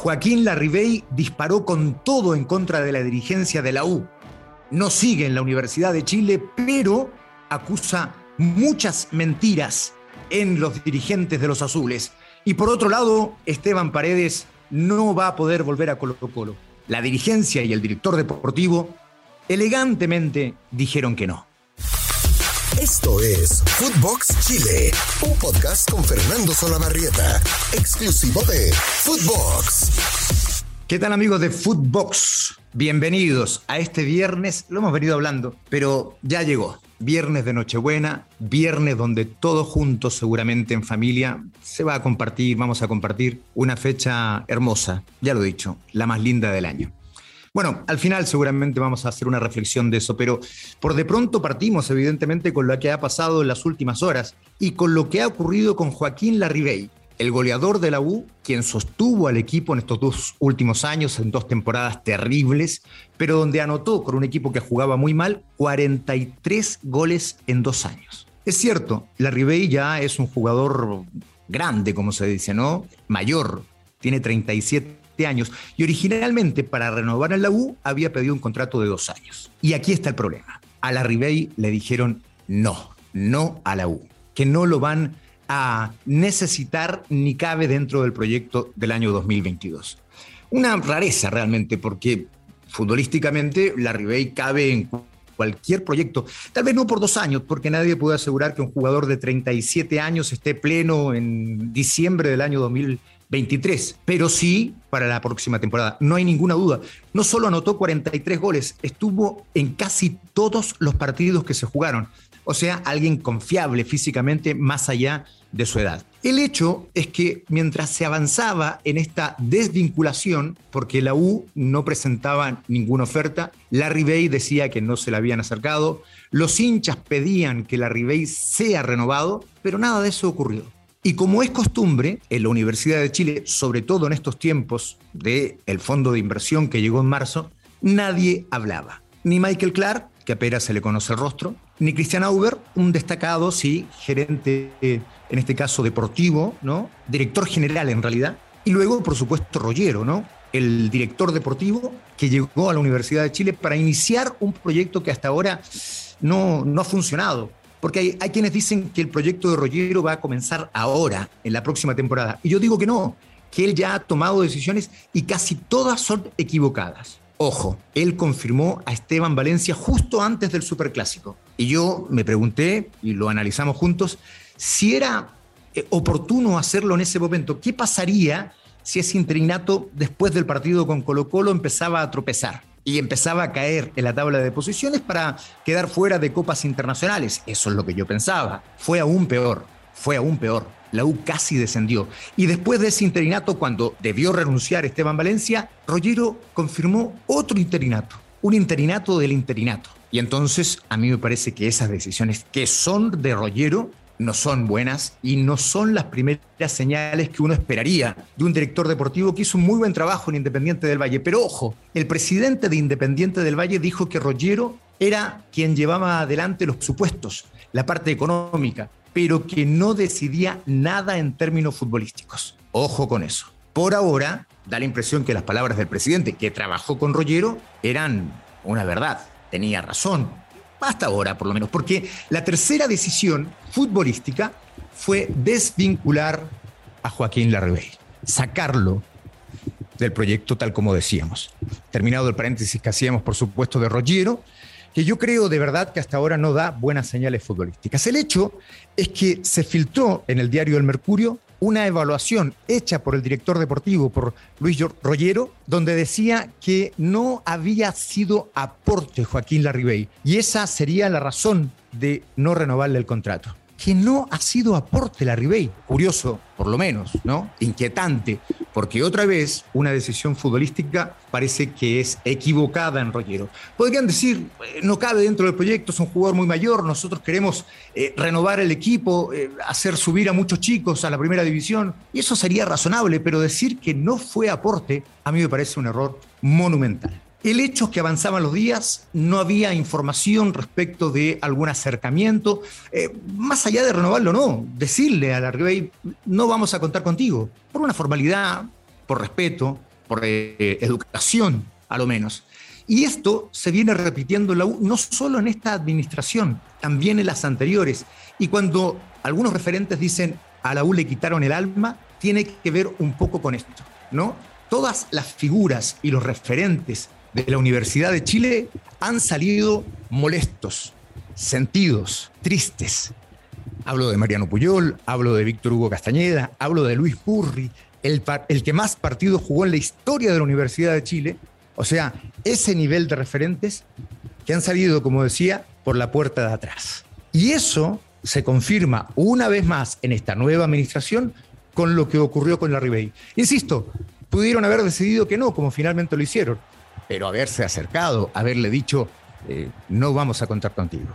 Joaquín Larribey disparó con todo en contra de la dirigencia de la U. No sigue en la Universidad de Chile, pero acusa muchas mentiras en los dirigentes de los azules. Y por otro lado, Esteban Paredes no va a poder volver a Colo Colo. La dirigencia y el director deportivo elegantemente dijeron que no. Esto es Footbox Chile, un podcast con Fernando Solabarrieta, exclusivo de Footbox. ¿Qué tal amigos de Footbox? Bienvenidos a este viernes, lo hemos venido hablando, pero ya llegó. Viernes de Nochebuena, viernes donde todos juntos, seguramente en familia, se va a compartir, vamos a compartir una fecha hermosa, ya lo he dicho, la más linda del año. Bueno, al final seguramente vamos a hacer una reflexión de eso, pero por de pronto partimos evidentemente con lo que ha pasado en las últimas horas y con lo que ha ocurrido con Joaquín Larribey, el goleador de la U, quien sostuvo al equipo en estos dos últimos años, en dos temporadas terribles, pero donde anotó con un equipo que jugaba muy mal 43 goles en dos años. Es cierto, Larribey ya es un jugador grande, como se dice, ¿no? Mayor, tiene 37 años y originalmente para renovar en la U había pedido un contrato de dos años. Y aquí está el problema. A la Ribey le dijeron no, no a la U, que no lo van a necesitar ni cabe dentro del proyecto del año 2022. Una rareza realmente porque futbolísticamente la Ribey cabe en cualquier proyecto, tal vez no por dos años, porque nadie puede asegurar que un jugador de 37 años esté pleno en diciembre del año 2022 23, pero sí para la próxima temporada. No hay ninguna duda. No solo anotó 43 goles, estuvo en casi todos los partidos que se jugaron. O sea, alguien confiable físicamente más allá de su edad. El hecho es que mientras se avanzaba en esta desvinculación, porque la U no presentaba ninguna oferta, Larry Bay decía que no se la habían acercado, los hinchas pedían que Larry Bay sea renovado, pero nada de eso ocurrió. Y como es costumbre, en la Universidad de Chile, sobre todo en estos tiempos del el fondo de inversión que llegó en marzo, nadie hablaba. Ni Michael Clark, que apenas se le conoce el rostro, ni Christian Auber, un destacado, sí, gerente, en este caso deportivo, ¿no? Director general en realidad. Y luego, por supuesto, Rollero, ¿no? El director deportivo que llegó a la Universidad de Chile para iniciar un proyecto que hasta ahora no, no ha funcionado porque hay, quienes dicen que el proyecto de Rollero va a comenzar ahora, en la próxima temporada. Y yo digo que no, que él ya ha tomado decisiones y casi todas son equivocadas. Ojo, él confirmó a Esteban Valencia justo antes del Superclásico. Y yo me pregunté, y lo analizamos juntos, si era eh, oportuno hacerlo en ese momento. ¿Qué pasaría si ese interinato después del partido con Colo Colo empezaba a tropezar? Y empezaba a caer en la tabla de posiciones para quedar fuera de copas internacionales. Eso es lo que yo pensaba. Fue aún peor, fue aún peor. La U casi descendió. Y después de ese interinato, cuando debió renunciar Esteban Valencia, Rollero confirmó otro interinato, un interinato del interinato. Y entonces a mí me parece que esas decisiones que son de Rollero no son buenas y no son las primeras señales que uno esperaría de un director deportivo que hizo un muy buen trabajo en Independiente del Valle. Pero ojo, el presidente de Independiente del Valle dijo que Rollero era quien llevaba adelante los supuestos, la parte económica, pero que no decidía nada en términos futbolísticos. Ojo con eso. Por ahora, da la impresión que las palabras del presidente que trabajó con Rollero eran una verdad. Tenía razón, hasta ahora por lo menos, porque la tercera decisión futbolística fue desvincular a Joaquín Larribey, sacarlo del proyecto tal como decíamos. Terminado el paréntesis que hacíamos, por supuesto, de Roggiero, que yo creo de verdad que hasta ahora no da buenas señales futbolísticas. El hecho es que se filtró en el diario El Mercurio una evaluación hecha por el director deportivo, por Luis Rollero, donde decía que no había sido aporte Joaquín Larribey. Y esa sería la razón de no renovarle el contrato que no ha sido aporte la Ribey. Curioso, por lo menos, ¿no? Inquietante, porque otra vez una decisión futbolística parece que es equivocada en Rollero. Podrían decir, no cabe dentro del proyecto, es un jugador muy mayor, nosotros queremos eh, renovar el equipo, eh, hacer subir a muchos chicos a la primera división, y eso sería razonable, pero decir que no fue aporte a mí me parece un error monumental. El hecho es que avanzaban los días, no había información respecto de algún acercamiento, eh, más allá de renovarlo no, decirle a la Ribey, no vamos a contar contigo, por una formalidad, por respeto, por eh, educación, a lo menos. Y esto se viene repitiendo la U, no solo en esta administración, también en las anteriores. Y cuando algunos referentes dicen a la U le quitaron el alma, tiene que ver un poco con esto, ¿no? Todas las figuras y los referentes de la Universidad de Chile han salido molestos, sentidos, tristes. Hablo de Mariano Puyol, hablo de Víctor Hugo Castañeda, hablo de Luis Purri, el, el que más partidos jugó en la historia de la Universidad de Chile. O sea, ese nivel de referentes que han salido, como decía, por la puerta de atrás. Y eso se confirma una vez más en esta nueva administración con lo que ocurrió con la Ribey. Insisto, pudieron haber decidido que no, como finalmente lo hicieron, pero haberse acercado, haberle dicho, eh, no vamos a contar contigo.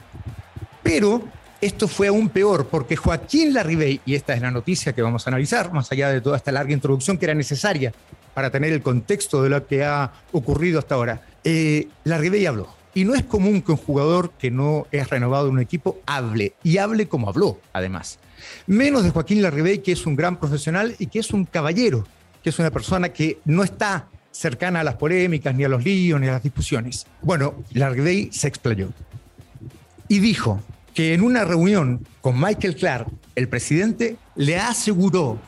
Pero esto fue aún peor porque Joaquín Larribey, y esta es la noticia que vamos a analizar, más allá de toda esta larga introducción que era necesaria para tener el contexto de lo que ha ocurrido hasta ahora, eh, Larribey habló. Y no es común que un jugador que no es renovado en un equipo hable, y hable como habló, además. Menos de Joaquín Larribey, que es un gran profesional y que es un caballero, que es una persona que no está cercana a las polémicas, ni a los líos, ni a las discusiones. Bueno, Larribey se explayó y dijo que en una reunión con Michael Clark, el presidente le aseguró,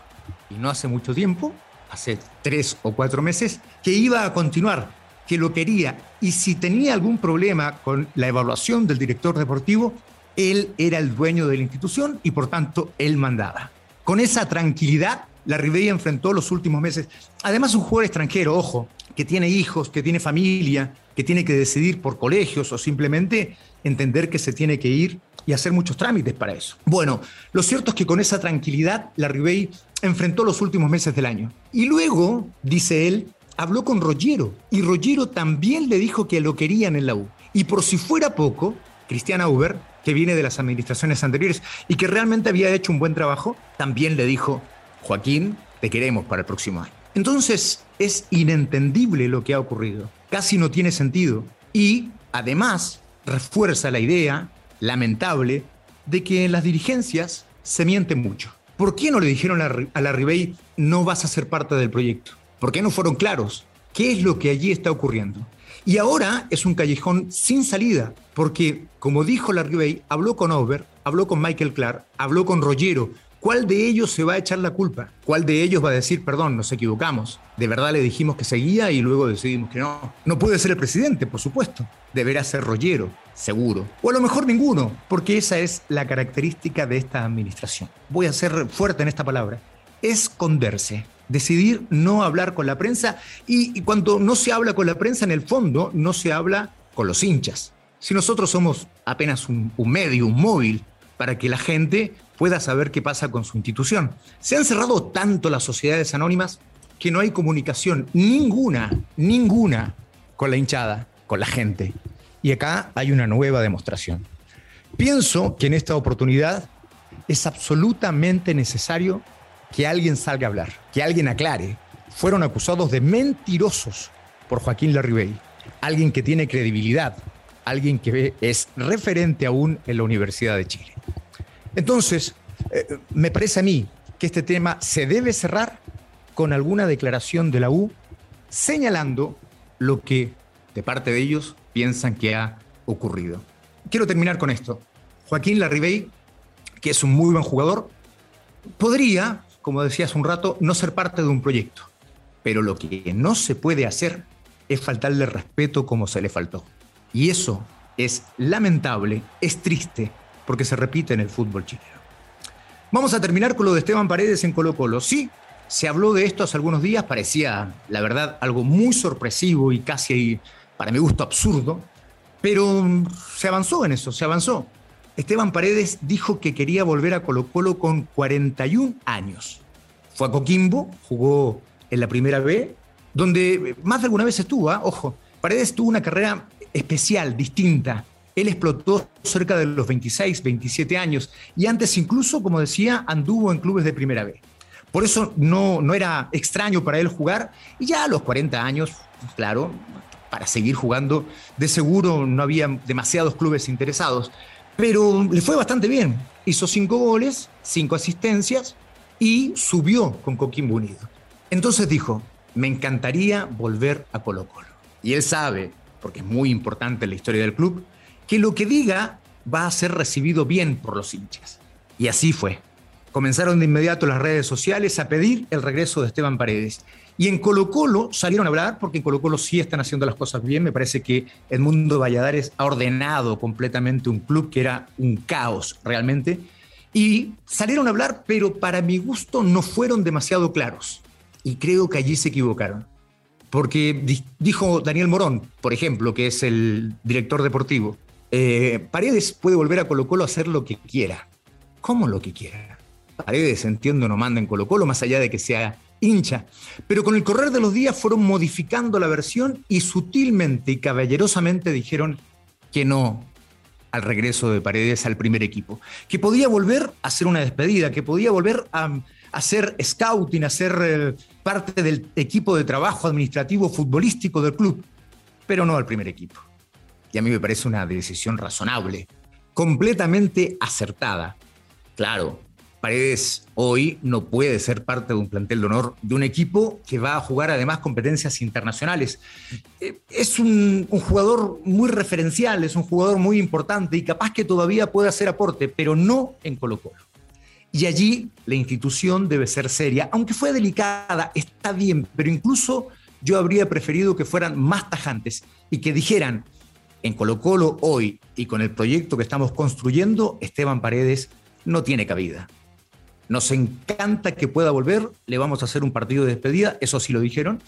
y no hace mucho tiempo, hace tres o cuatro meses, que iba a continuar, que lo quería, y si tenía algún problema con la evaluación del director deportivo, él era el dueño de la institución y por tanto él mandaba. Con esa tranquilidad, la Ribey enfrentó los últimos meses. Además, un jugador extranjero, ojo, que tiene hijos, que tiene familia, que tiene que decidir por colegios o simplemente entender que se tiene que ir y hacer muchos trámites para eso. Bueno, lo cierto es que con esa tranquilidad la Ribey enfrentó los últimos meses del año. Y luego, dice él, habló con Rogero y Rogero también le dijo que lo querían en la U. Y por si fuera poco, Cristiana Uber, que viene de las administraciones anteriores y que realmente había hecho un buen trabajo, también le dijo, Joaquín, te queremos para el próximo año. Entonces, es inentendible lo que ha ocurrido. Casi no tiene sentido. Y, además, refuerza la idea, lamentable, de que en las dirigencias se miente mucho. ¿Por qué no le dijeron a la Ribey no vas a ser parte del proyecto? ¿Por qué no fueron claros? ¿Qué es lo que allí está ocurriendo? Y ahora es un callejón sin salida, porque, como dijo la Ribey, habló con Over, habló con Michael Clark, habló con Rogero, ¿Cuál de ellos se va a echar la culpa? ¿Cuál de ellos va a decir, perdón, nos equivocamos? De verdad le dijimos que seguía y luego decidimos que no. No puede ser el presidente, por supuesto. Deberá ser Rollero, seguro. O a lo mejor ninguno, porque esa es la característica de esta administración. Voy a ser fuerte en esta palabra. Esconderse. Decidir no hablar con la prensa y, cuando no se habla con la prensa, en el fondo no se habla con los hinchas. Si nosotros somos apenas un, un medio, un móvil, para que la gente pueda saber qué pasa con su institución. Se han cerrado tanto las sociedades anónimas que no hay comunicación ninguna, ninguna con la hinchada, con la gente. Y acá hay una nueva demostración. Pienso que en esta oportunidad es absolutamente necesario que alguien salga a hablar, que alguien aclare. Fueron acusados de mentirosos por Joaquín Larribey, alguien que tiene credibilidad, alguien que es referente aún en la Universidad de Chile. Entonces, eh, me parece a mí que este tema se debe cerrar con alguna declaración de la U señalando lo que de parte de ellos piensan que ha ocurrido. Quiero terminar con esto. Joaquín Larribey, que es un muy buen jugador, podría, como decía hace un rato, no ser parte de un proyecto. Pero lo que no se puede hacer es faltarle respeto como se le faltó. Y eso es lamentable, es triste, porque se repite en el fútbol chileno. Vamos a terminar con lo de Esteban Paredes en Colo Colo. Sí, se habló de esto hace algunos días, parecía, la verdad, algo muy sorpresivo y casi, para mi gusto, absurdo, pero se avanzó en eso, se avanzó. Esteban Paredes dijo que quería volver a Colo Colo con 41 años. Fue a Coquimbo, jugó en la primera B, donde más de alguna vez estuvo, ¿ah? ojo, Paredes tuvo una carrera especial, distinta, él explotó cerca de los 26, 27 años y antes incluso, como decía, anduvo en clubes de primera B. Por eso no, no era extraño para él jugar y ya a los 40 años, claro, para seguir jugando, de seguro no había demasiados clubes interesados, pero le fue bastante bien. Hizo cinco goles, cinco asistencias y subió con Coquimbo Unido. Entonces dijo, me encantaría volver a Colo Colo. Y él sabe, porque es muy importante en la historia del club, que lo que diga va a ser recibido bien por los hinchas. Y así fue. Comenzaron de inmediato las redes sociales a pedir el regreso de Esteban Paredes. Y en Colo Colo salieron a hablar, porque en Colo Colo sí están haciendo las cosas bien. Me parece que Edmundo Valladares ha ordenado completamente un club que era un caos realmente. Y salieron a hablar, pero para mi gusto no fueron demasiado claros. Y creo que allí se equivocaron. Porque dijo Daniel Morón, por ejemplo, que es el director deportivo, eh, Paredes puede volver a Colo Colo a hacer lo que quiera. ¿Cómo lo que quiera? Paredes, entiendo, no manda en Colo Colo, más allá de que sea hincha. Pero con el correr de los días fueron modificando la versión y sutilmente y caballerosamente dijeron que no al regreso de Paredes al primer equipo. Que podía volver a hacer una despedida, que podía volver a hacer scouting, a ser eh, parte del equipo de trabajo administrativo futbolístico del club, pero no al primer equipo. Y a mí me parece una decisión razonable, completamente acertada. Claro, Paredes hoy no puede ser parte de un plantel de honor de un equipo que va a jugar además competencias internacionales. Eh, es un, jugador muy referencial, es un jugador muy importante y capaz que todavía puede hacer aporte, pero no en Colo Colo. Y allí la institución debe ser seria, aunque fue delicada, está bien, pero incluso yo habría preferido que fueran más tajantes y que dijeran, en Colo Colo hoy y con el proyecto que estamos construyendo, Esteban Paredes no tiene cabida. Nos encanta que pueda volver, le vamos a hacer un partido de despedida, eso sí lo dijeron,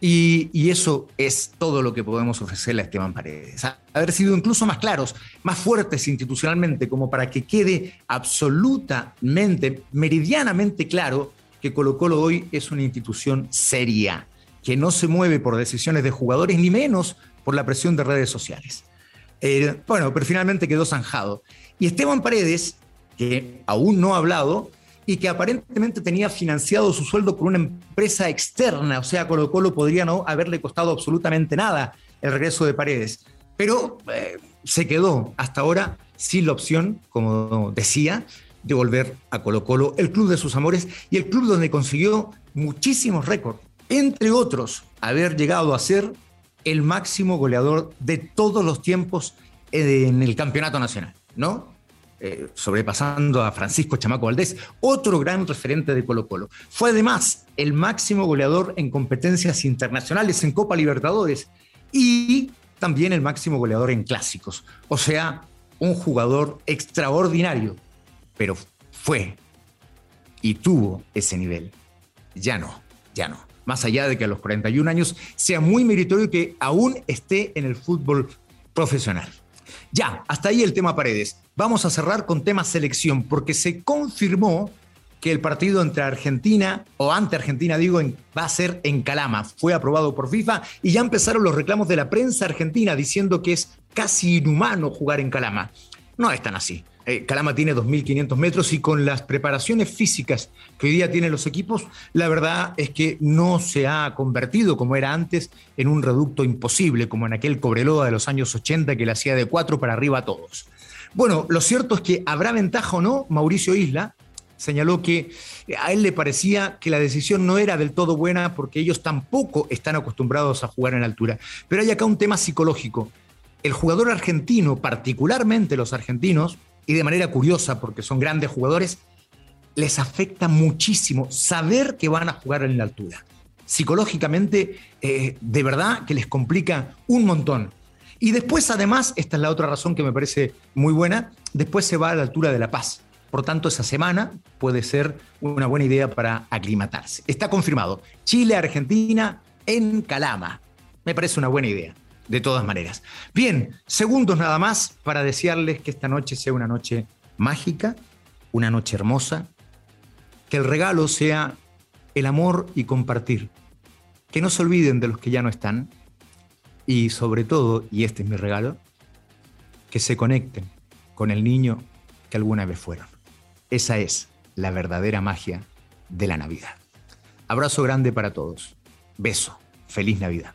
y, eso es todo lo que podemos ofrecerle a Esteban Paredes. Haber sido incluso más claros, más fuertes institucionalmente, como para que quede absolutamente, meridianamente claro que Colo Colo hoy es una institución seria, que no se mueve por decisiones de jugadores, ni menos por la presión de redes sociales. Eh, bueno, pero finalmente quedó zanjado. Y Esteban Paredes, que aún no ha hablado, y que aparentemente tenía financiado su sueldo por una empresa externa, o sea, Colo Colo podría no haberle costado absolutamente nada el regreso de Paredes, pero eh, se quedó hasta ahora sin la opción, como decía, de volver a Colo Colo, el club de sus amores y el club donde consiguió muchísimos récords, entre otros, haber llegado a ser el máximo goleador de todos los tiempos en el campeonato nacional, ¿no? Eh, sobrepasando a Francisco Chamaco Valdés, otro gran referente de Colo Colo. Fue además el máximo goleador en competencias internacionales en Copa Libertadores y también el máximo goleador en clásicos. O sea, un jugador extraordinario, pero fue y tuvo ese nivel. Ya no, ya no. Más allá de que a los 41 años sea muy meritorio que aún esté en el fútbol profesional. Ya, hasta ahí el tema Paredes. Vamos a cerrar con tema selección, porque se confirmó que el partido entre Argentina, o ante Argentina digo, va a ser en Calama. Fue aprobado por FIFA y ya empezaron los reclamos de la prensa argentina diciendo que es casi inhumano jugar en Calama. No es tan así. Eh, Calama tiene 2.500 metros y con las preparaciones físicas que hoy día tienen los equipos, la verdad es que no se ha convertido como era antes en un reducto imposible, como en aquel Cobreloa de los años 80 que le hacía de cuatro para arriba a todos. Bueno, lo cierto es que habrá ventaja o no, Mauricio Isla señaló que a él le parecía que la decisión no era del todo buena porque ellos tampoco están acostumbrados a jugar en altura. Pero hay acá un tema psicológico. El jugador argentino, particularmente los argentinos, y de manera curiosa, porque son grandes jugadores, les afecta muchísimo saber que van a jugar en la altura. Psicológicamente, eh, de verdad que les complica un montón. Y después, además, esta es la otra razón que me parece muy buena, después se va a la altura de La Paz. Por tanto, esa semana puede ser una buena idea para aclimatarse. Está confirmado. Chile-Argentina en Calama. Me parece una buena idea de todas maneras. Bien, segundos nada más para desearles que esta noche sea una noche mágica, una noche hermosa, que el regalo sea el amor y compartir, que no se olviden de los que ya no están y sobre todo, y este es mi regalo, que se conecten con el niño que alguna vez fueron. Esa es la verdadera magia de la Navidad. Abrazo grande para todos. Beso. Feliz Navidad.